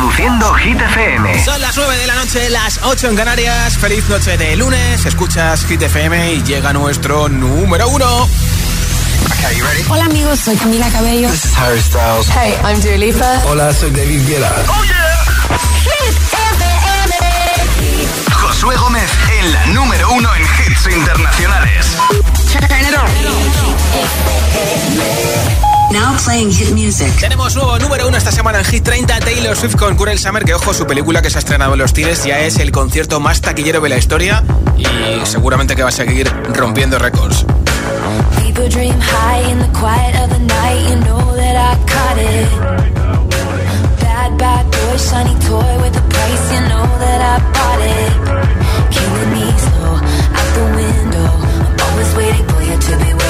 Reproduciendo Hit FM. Son las 9 de la noche, las 8 en Canarias. Feliz noche de lunes. Escuchas Hit FM y llega nuestro número uno. Hola amigos, soy Camila Cabello. This is Harry Styles. Hey, I'm Dua Lipa. Hola, soy David Guetta. Oh yeah. Hit FM. Josué Gómez en la número uno en hits internacionales. Now playing hit music. Tenemos nuevo número uno esta semana en Hit 30, Taylor Swift con Curel Summer, que ojo, su película que se ha estrenado en los cines ya es el concierto más taquillero de la historia y seguramente que va a seguir rompiendo récords. People dream high in the quiet of the night, you know that I caught it. Bad, bad boy, shiny toy with a price, you know that I bought it. Killing me slow, out the window. I'm always waiting for you to be waiting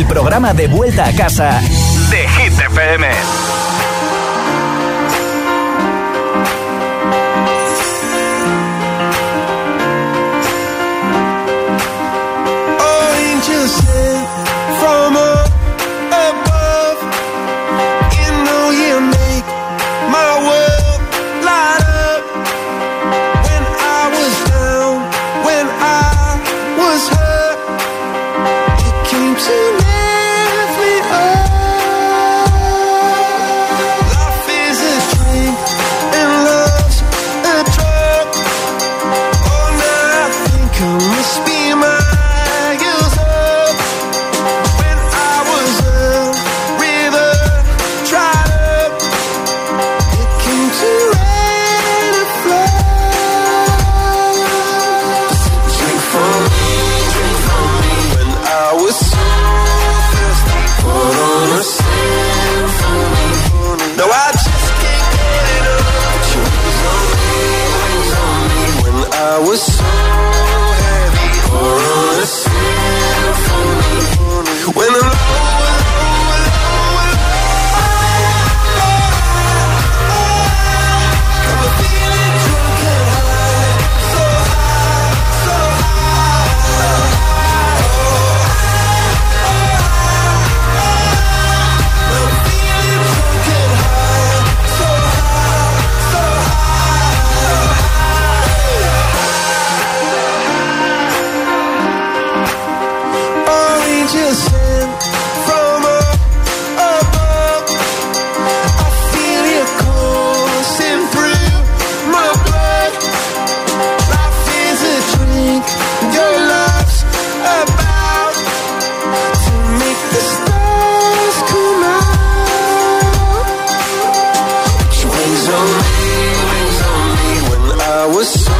El programa de vuelta a casa was so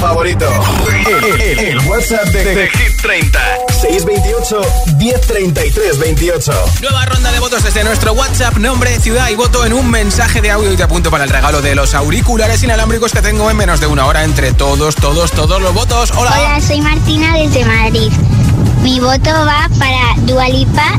Favorito. El, WhatsApp de, Hit 30. 628 1033 28. Nueva ronda de votos desde nuestro WhatsApp. Nombre, ciudad y voto en un mensaje de audio y te apunto para el regalo de los auriculares inalámbricos que tengo en menos de una hora entre todos, todos, todos los votos. Hola. Hola, soy Martina desde Madrid. Mi voto va para Dualipa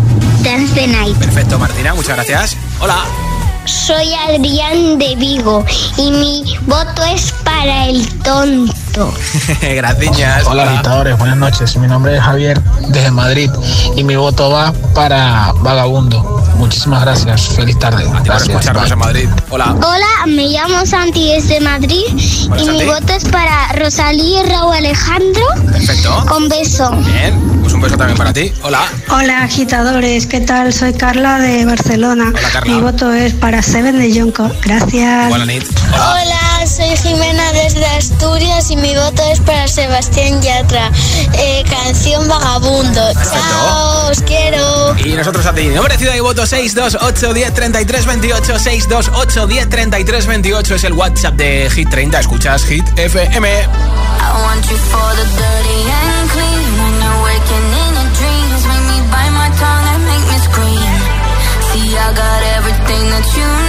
Dance the Night. Perfecto, Martina, muchas gracias. Hola. Soy Adrián de Vigo y mi voto es para el tonto. Gracias. Hola, agitadores, buenas noches. Mi nombre es Javier desde Madrid y mi voto va para Vagabundo. Muchísimas gracias. Feliz tarde. Gracias. en Madrid. Hola. Hola, me llamo Santi desde Madrid y mi voto es para Rosalía y Raúl Alejandro. Perfecto. Con beso. Bien, pues un beso también para ti. Hola. Hola, agitadores. ¿Qué tal? Soy Carla de Barcelona. Hola, Carla. Mi voto es para Seven de Jonko. Gracias. Hola, Hola. Soy Jimena desde Asturias y mi voto es para Sebastián Yatra. Eh, canción Vagabundo. Chao, os quiero. Y nosotros a ti. Nombre, ciudad y voto 628 10 33 28. 628 10 33 28 es el WhatsApp de Hit 30. Escuchas Hit FM. I want you for the dirty and clean. When you're waking in your dreams, make me bite my tongue and make me scream. See, I got everything that you need.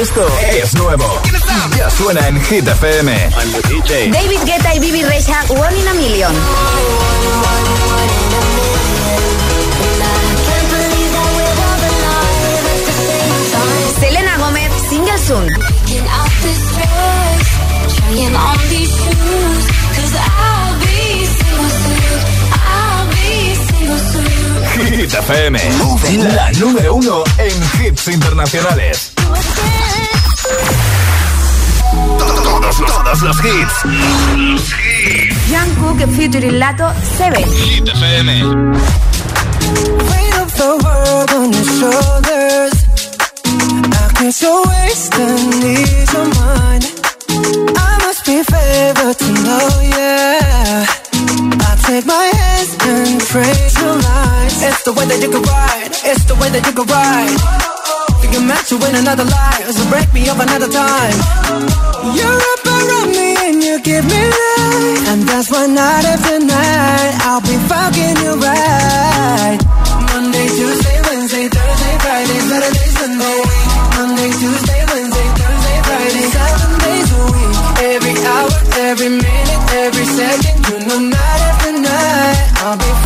Esto es nuevo. Ya suena en Hit FM. David Guetta y Bibi Rexa, One in a Million. Selena Gómez, Single Soon. Hit FM, la número uno en hits internacionales. Todos los, todos los hits. Jungkook featuring Lato, Seven. Hit FM. Weight of the world on your shoulders. I guess you're wasting ease of mind. I must be favored to know, yeah. I take my hands and pray to light. It's the way that you can ride. It's the way that you can ride. Think you're meant to win another life, so break me up another time. You're up around me and you give me life, and that's why night after night I'll be fucking you right. Monday, Tuesday, Wednesday, Thursday, Friday, Saturday, Sunday. Monday, Tuesday, Wednesday, Thursday, Friday, seven days a week. Every hour, every minute, every second, you know night after night I'll be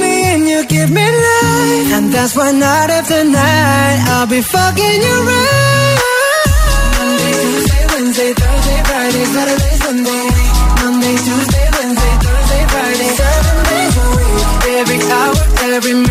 me give me life. And that's why night after night I'll be fucking you right. Monday, Tuesday, Wednesday, Thursday, Friday, Saturday, Sunday. Monday, Tuesday, Wednesday, Thursday, Friday, seven days a week. Every hour, every minute,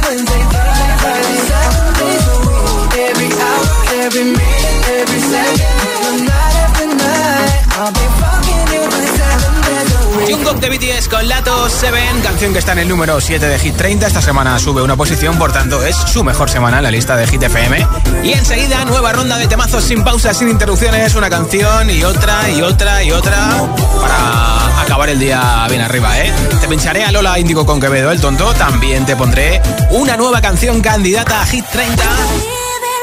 Jungkook de BTS con Lato 7, canción que está en el número 7 de Hit 30. Esta semana sube una posición, por tanto es su mejor semana en la lista de Hit FM. Y enseguida, nueva ronda de temazos sin pausas, sin interrupciones, una canción y otra y otra y otra para acabar el día bien arriba, ¿eh? Te pincharé a Lola Índigo con Quevedo, el tonto. También te pondré una nueva canción candidata a Hit 30.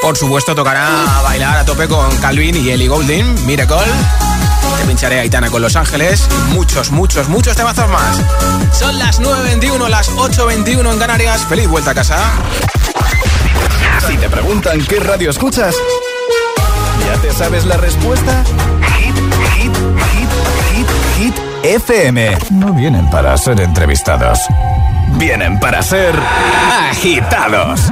Por supuesto, tocará bailar a tope con Calvin y Ellie Goulding, Miracle. Te pincharé a Aitana con Los Ángeles y muchos, muchos, muchos temazos más. Son las 9.21, las 8.21 en Canarias. Feliz vuelta a casa. Si te preguntan qué radio escuchas, ¿ya te sabes la respuesta? Hit, hit, hit, hit, hit, FM. No vienen para ser entrevistados. Vienen para ser agitados.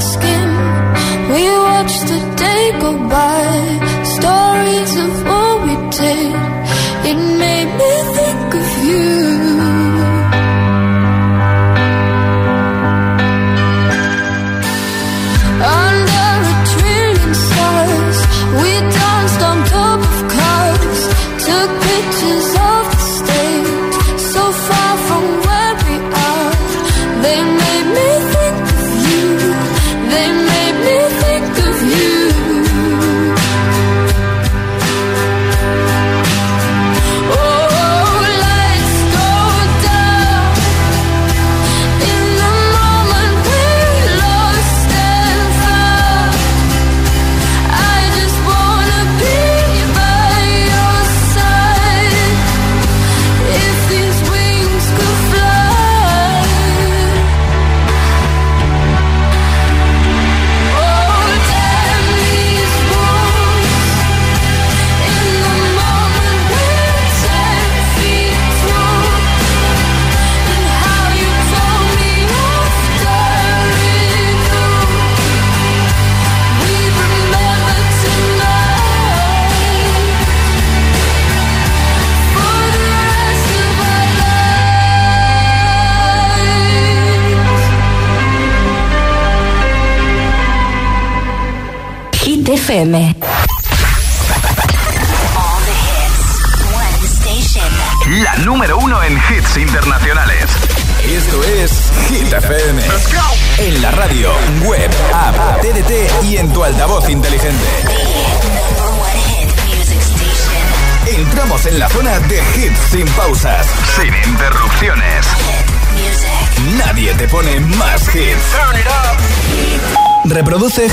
La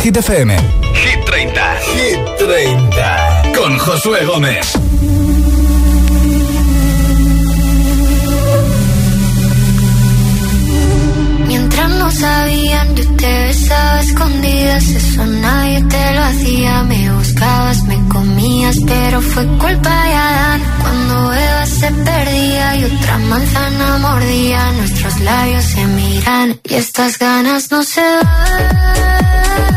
Hit FM. Hit 30. Hit 30. Con Josué Gómez. Mientras no sabían, yo te besaba escondidas. Eso nadie te lo hacía. Me buscabas, me comías, pero fue culpa de Adán. Cuando Eva se perdía y otra manzana mordía, nuestros labios se miran y estas ganas no se van.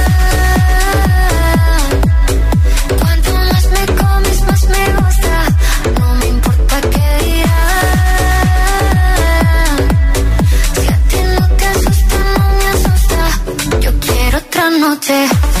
noche.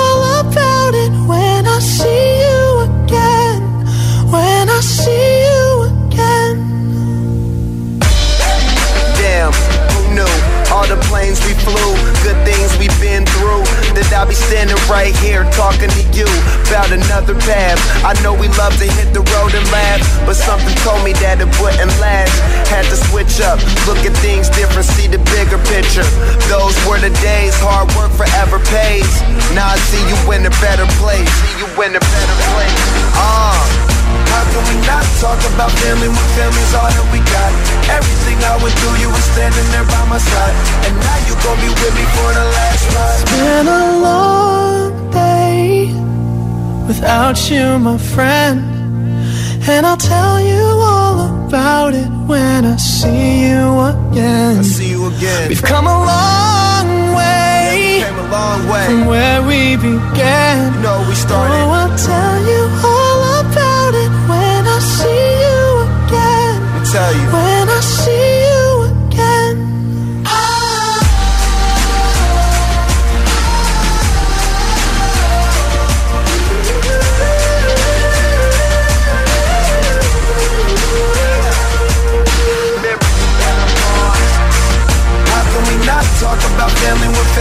That I'll be standing right here talking to you about another path. I know we love to hit the road and laugh, but something told me that it wouldn't last. Had to switch up, look at things different, see the bigger picture. Those were the days, hard work forever pays. Now I see you in a better place, see you in a better place. Ah. Uh. How can we not talk about family when family's all that I went through, you were standing there by my side. And now you gon' be with me for the last ride. It's been a long day without you, my friend. And I'll tell you all about it when I see you again. I see you again. We've come a long way, yeah, a long way. from where we began. You know we started. Oh, I'll tell you all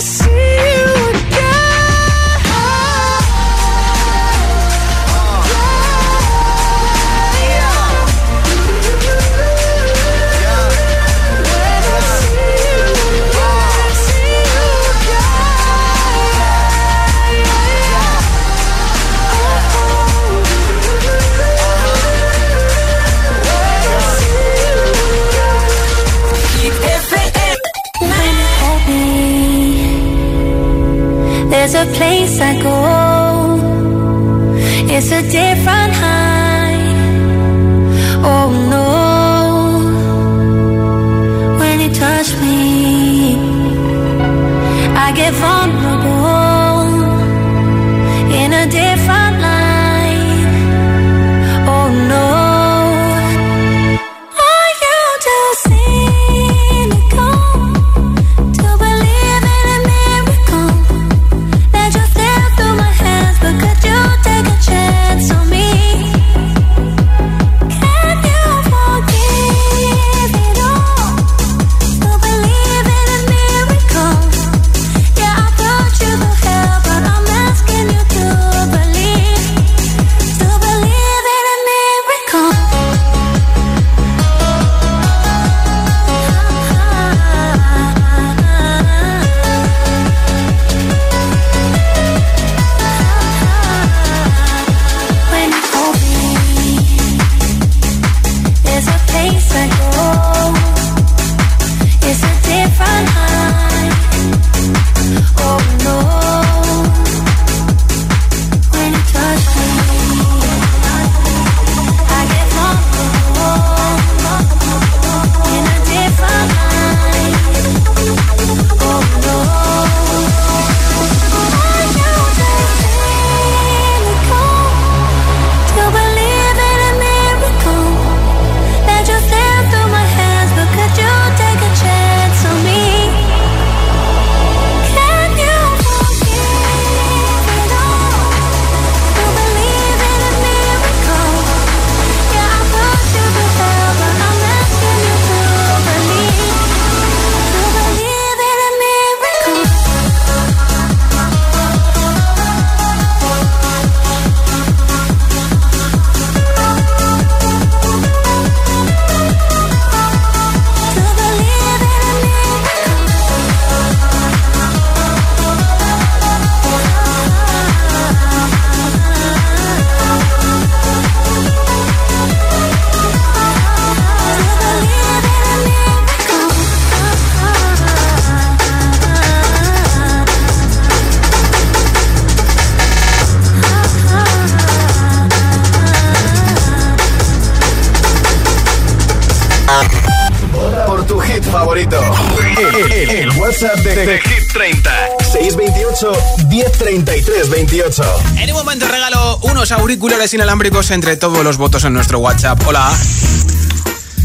see you There's a place I go. It's a different high. Oh no. When you touch me, I get vulnerable auriculares inalámbricos entre todos los votos en nuestro WhatsApp. Hola.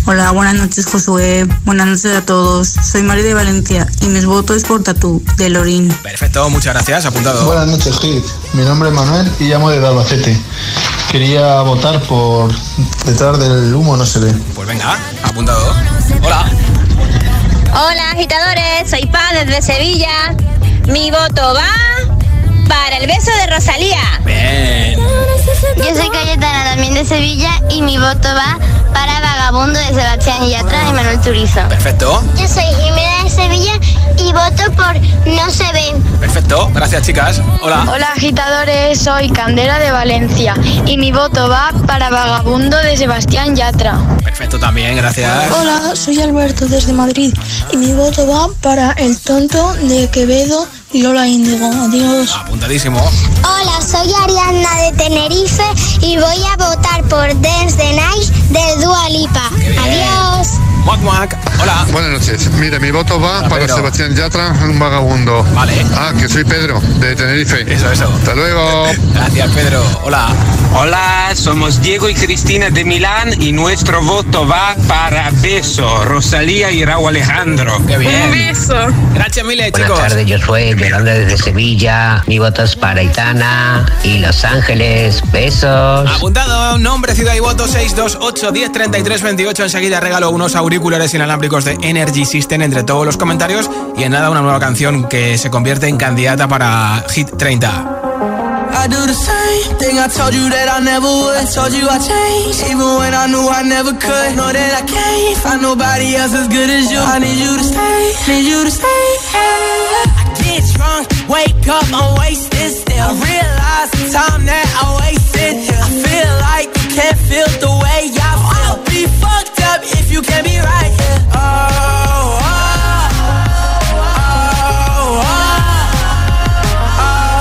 Hola, buenas noches Josué, buenas noches a todos. Soy María de Valencia y mis votos es por Tatú, de Lorín. Perfecto, muchas gracias, apuntado. Buenas noches Hit, mi nombre es Manuel y llamo de Albacete. Quería votar por detrás del humo no se ve. Pues venga, apuntado. Hola. Hola agitadores, soy Pa desde Sevilla. Mi voto va para el beso de Rosalía. Bien. Yo soy Cayetana también de Sevilla y mi voto va para Vagabundo de Sebastián Yatra y Manuel Turizo. Perfecto. Yo soy Jimena de Sevilla y voto por No se ven. Perfecto, gracias chicas. Hola. Hola agitadores, soy Candela de Valencia y mi voto va para Vagabundo de Sebastián Yatra. Perfecto también, gracias. Hola, soy Alberto desde Madrid y mi voto va para El Tonto de Quevedo y Lola Índigo. Adiós. Apuntadísimo. Hola, soy Ariana de Tenerife y voy a votar por Dance the Night de Dua Lipa. Adiós. Muac, muac. Hola. Buenas noches. Mira, mi voto va Hola, para Pedro. Sebastián Yatra, un vagabundo. Vale. Ah, que soy Pedro, de Tenerife. Eso, eso. Hasta luego. Gracias, Pedro. Hola. Hola, somos Diego y Cristina de Milán y nuestro voto va para Beso, Rosalía y Raúl Alejandro. Qué bien. Un beso. Gracias, Mile, Buenas chicos. tardes, yo soy Yolanda desde Sevilla. Mi voto es para Itana y Los Ángeles. Besos. Apuntado, nombre, ciudad y voto 628 10 33 28. Enseguida regalo unos auriculares inalámbricos de Energy System entre todos los comentarios. Y en nada, una nueva canción que se convierte en candidata para Hit 30. I do the same thing I told you that I never told you even when I knew I never could. Know that I can't find nobody else as good as you. I need you to stay, need you to stay. Feel like can't feel the way I. you can't be right here. Oh, oh, oh, oh.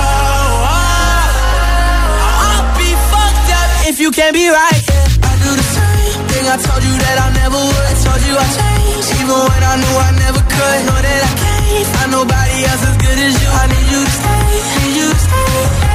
I'll be fucked up if you can't be right. Yeah. I do the same thing I told you that I never would. I told you I changed, even when I knew I never could. Know that I can't find nobody else as good as you. I need you to stay, need you to stay.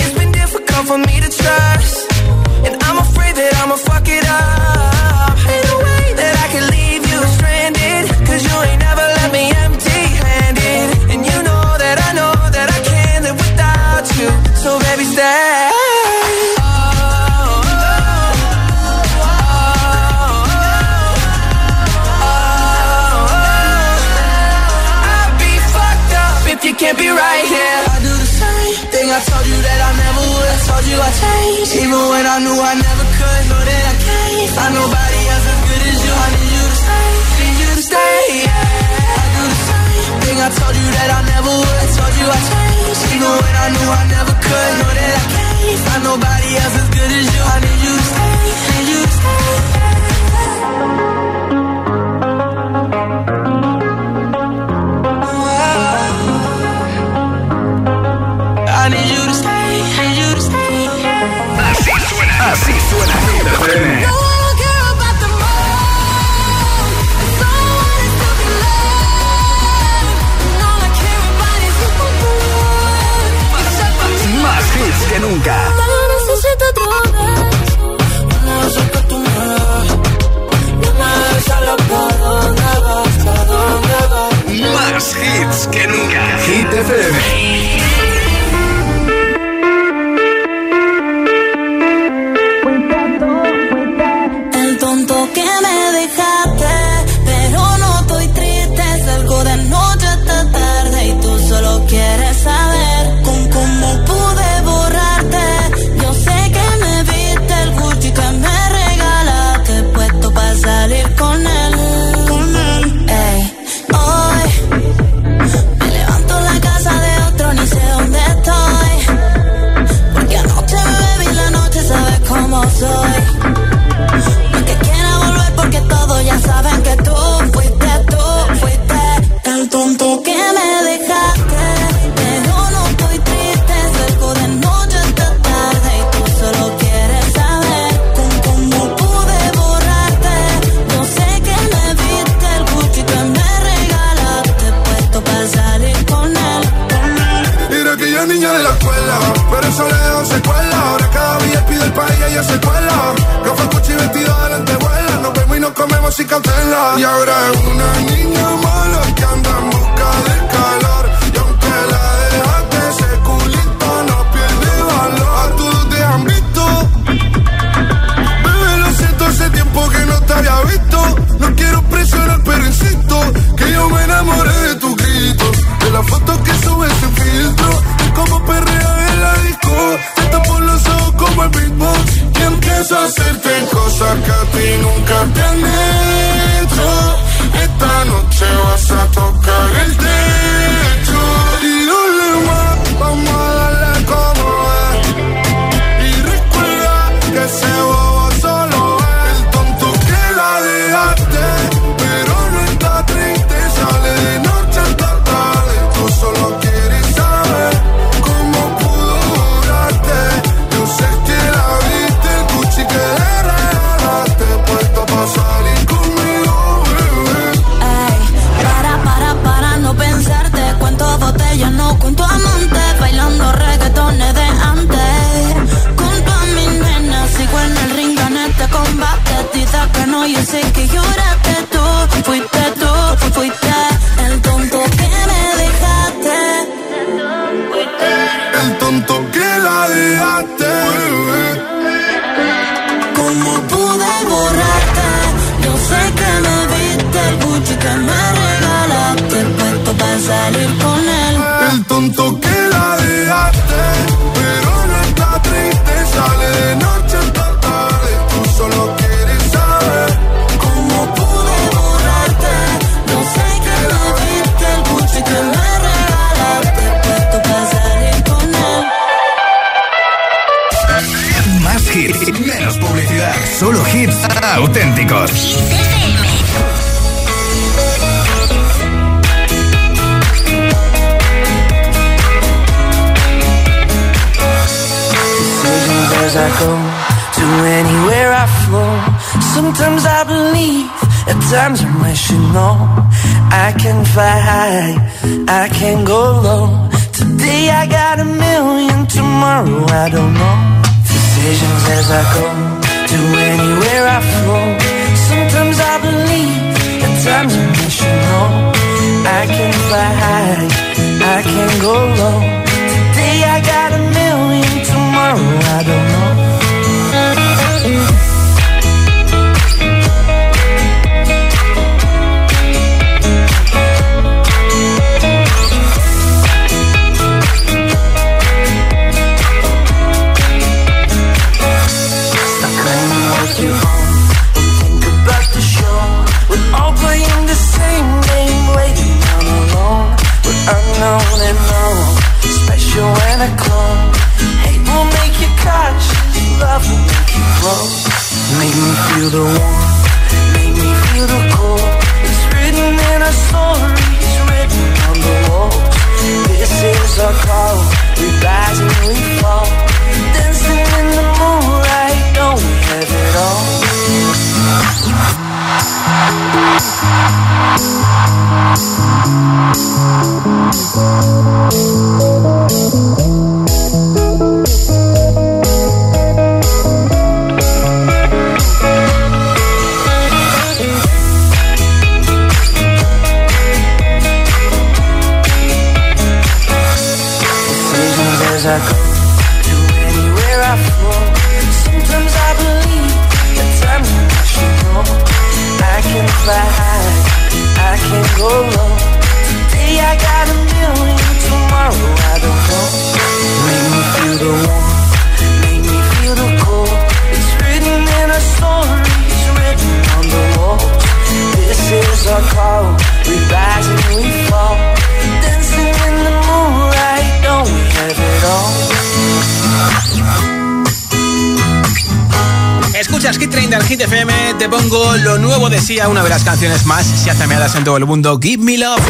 todo el mundo, Give Me Love.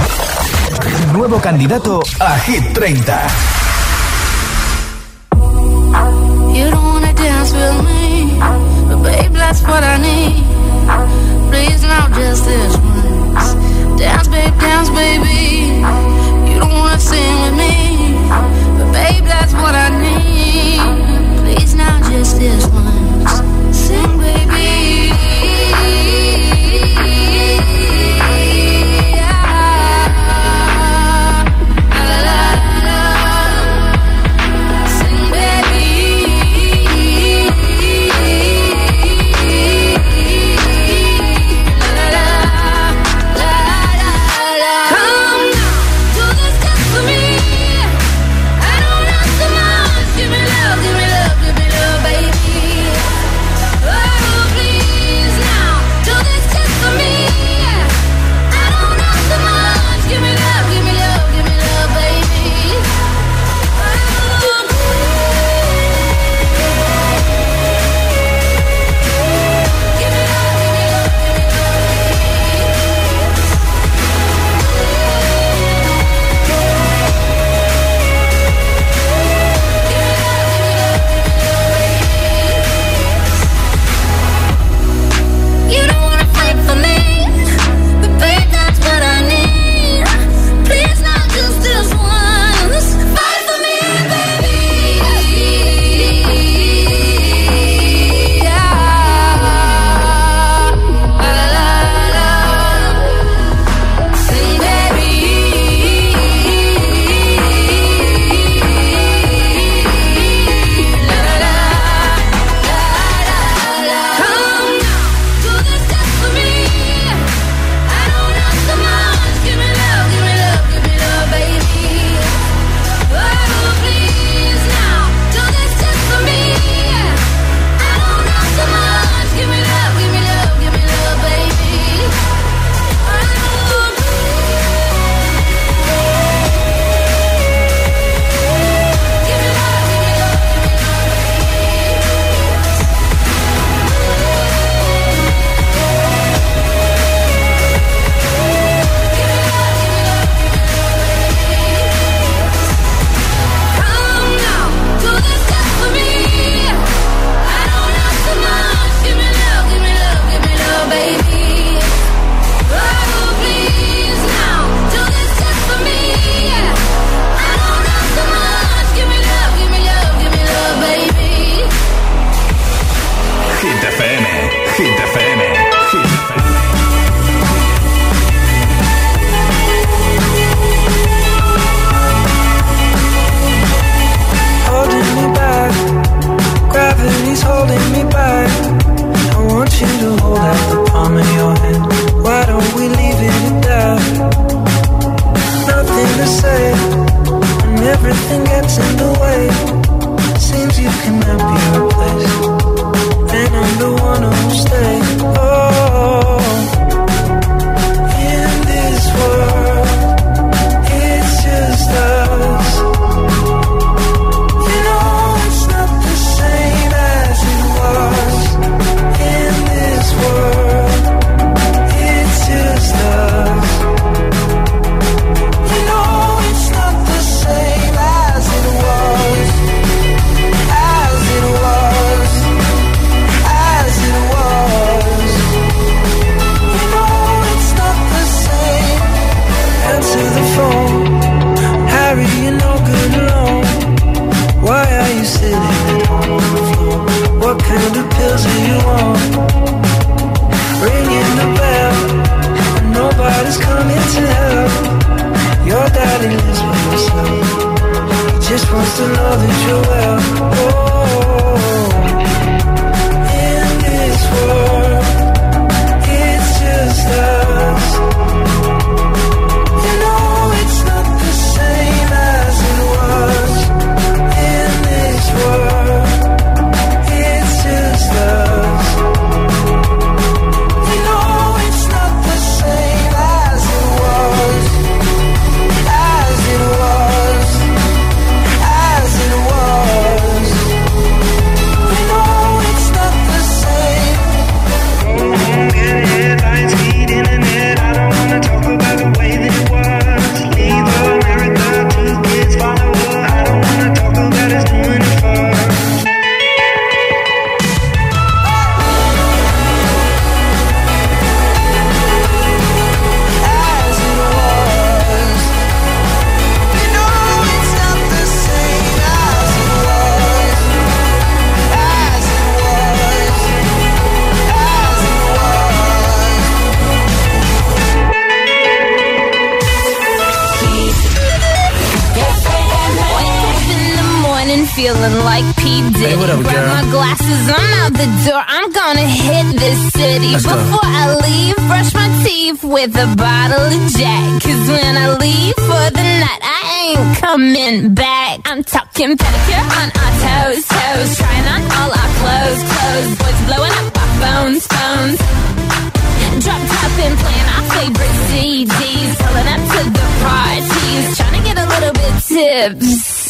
Nuevo candidato a Hit 30. Tips.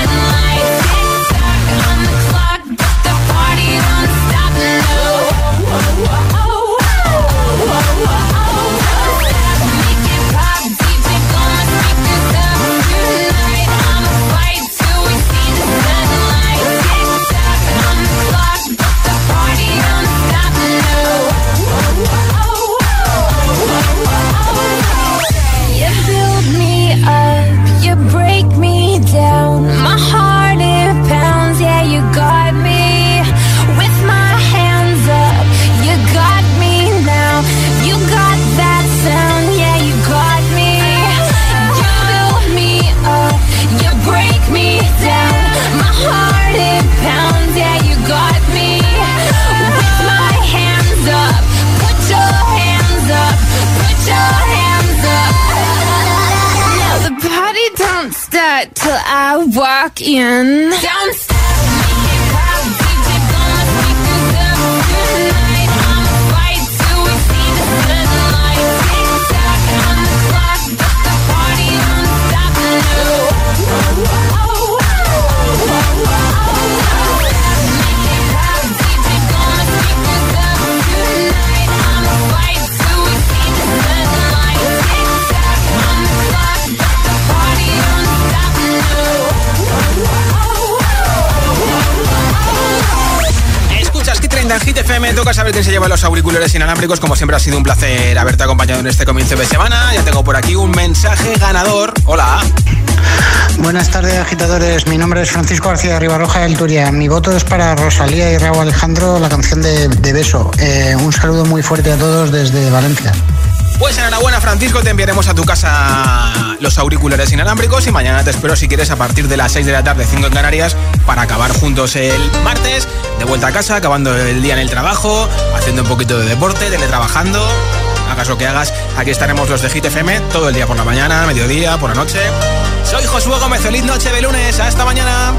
Walk in. Don't FM. Toca saber quién se lleva los auriculares inalámbricos. Como siempre ha sido un placer haberte acompañado en este comienzo de semana. Ya tengo por aquí un mensaje ganador. Hola. Buenas tardes, agitadores. Mi nombre es Francisco García de Ribarroja del Turia. Mi voto es para Rosalía y Raúl Alejandro, la canción de, Beso. Eh, un saludo muy fuerte a todos desde Valencia. Pues enhorabuena Francisco, te enviaremos a tu casa los auriculares inalámbricos y mañana te espero si quieres a partir de las 6 de la tarde, 5 en Canarias, para acabar juntos el martes, de vuelta a casa, acabando el día en el trabajo, haciendo un poquito de deporte, teletrabajando. Hagas lo que hagas, aquí estaremos los de Hit FM todo el día por la mañana, mediodía, por la noche. Soy Josué Gómez, feliz noche de lunes, hasta mañana.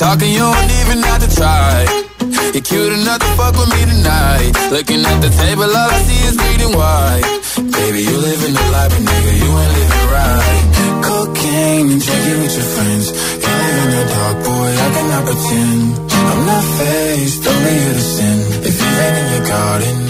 Talking, you don't even have to try. You're cute enough to fuck with me tonight. Looking at the table, all I see is bleeding white. Baby, you living the life, but nigga, you ain't living right. Cocaine and drinking with your friends. You live in the dark, boy, I cannot pretend. I'm not faced, only you to sin. If you ain't in your garden, you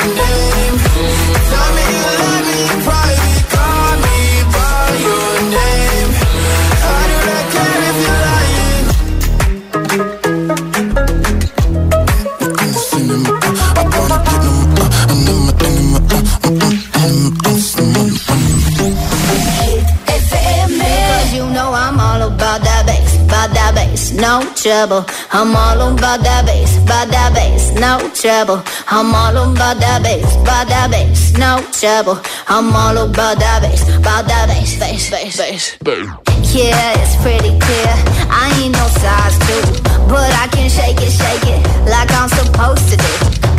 no trouble. I'm all about that bass, about that bass, no trouble. I'm all about that bass, about that bass, no trouble. I'm all about that bass, about that bass, bass, bass, bass. Yeah, it's pretty clear. I ain't no size two, but I can shake it, shake it like I'm supposed to do.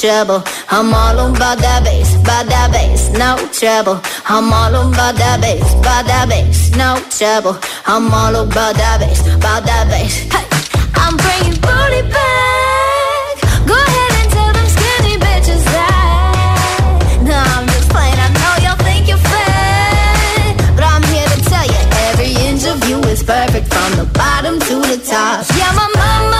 trouble. I'm all about that bass, about that bass, no trouble. I'm all about that bass, about that bass, no trouble. I'm all about that bass, about that bass. Hey, I'm bringing booty back. Go ahead and tell them skinny bitches that. No, I'm just playing. I know y'all think you're fat, but I'm here to tell you every inch of you is perfect from the bottom to the top. Yeah, my mama,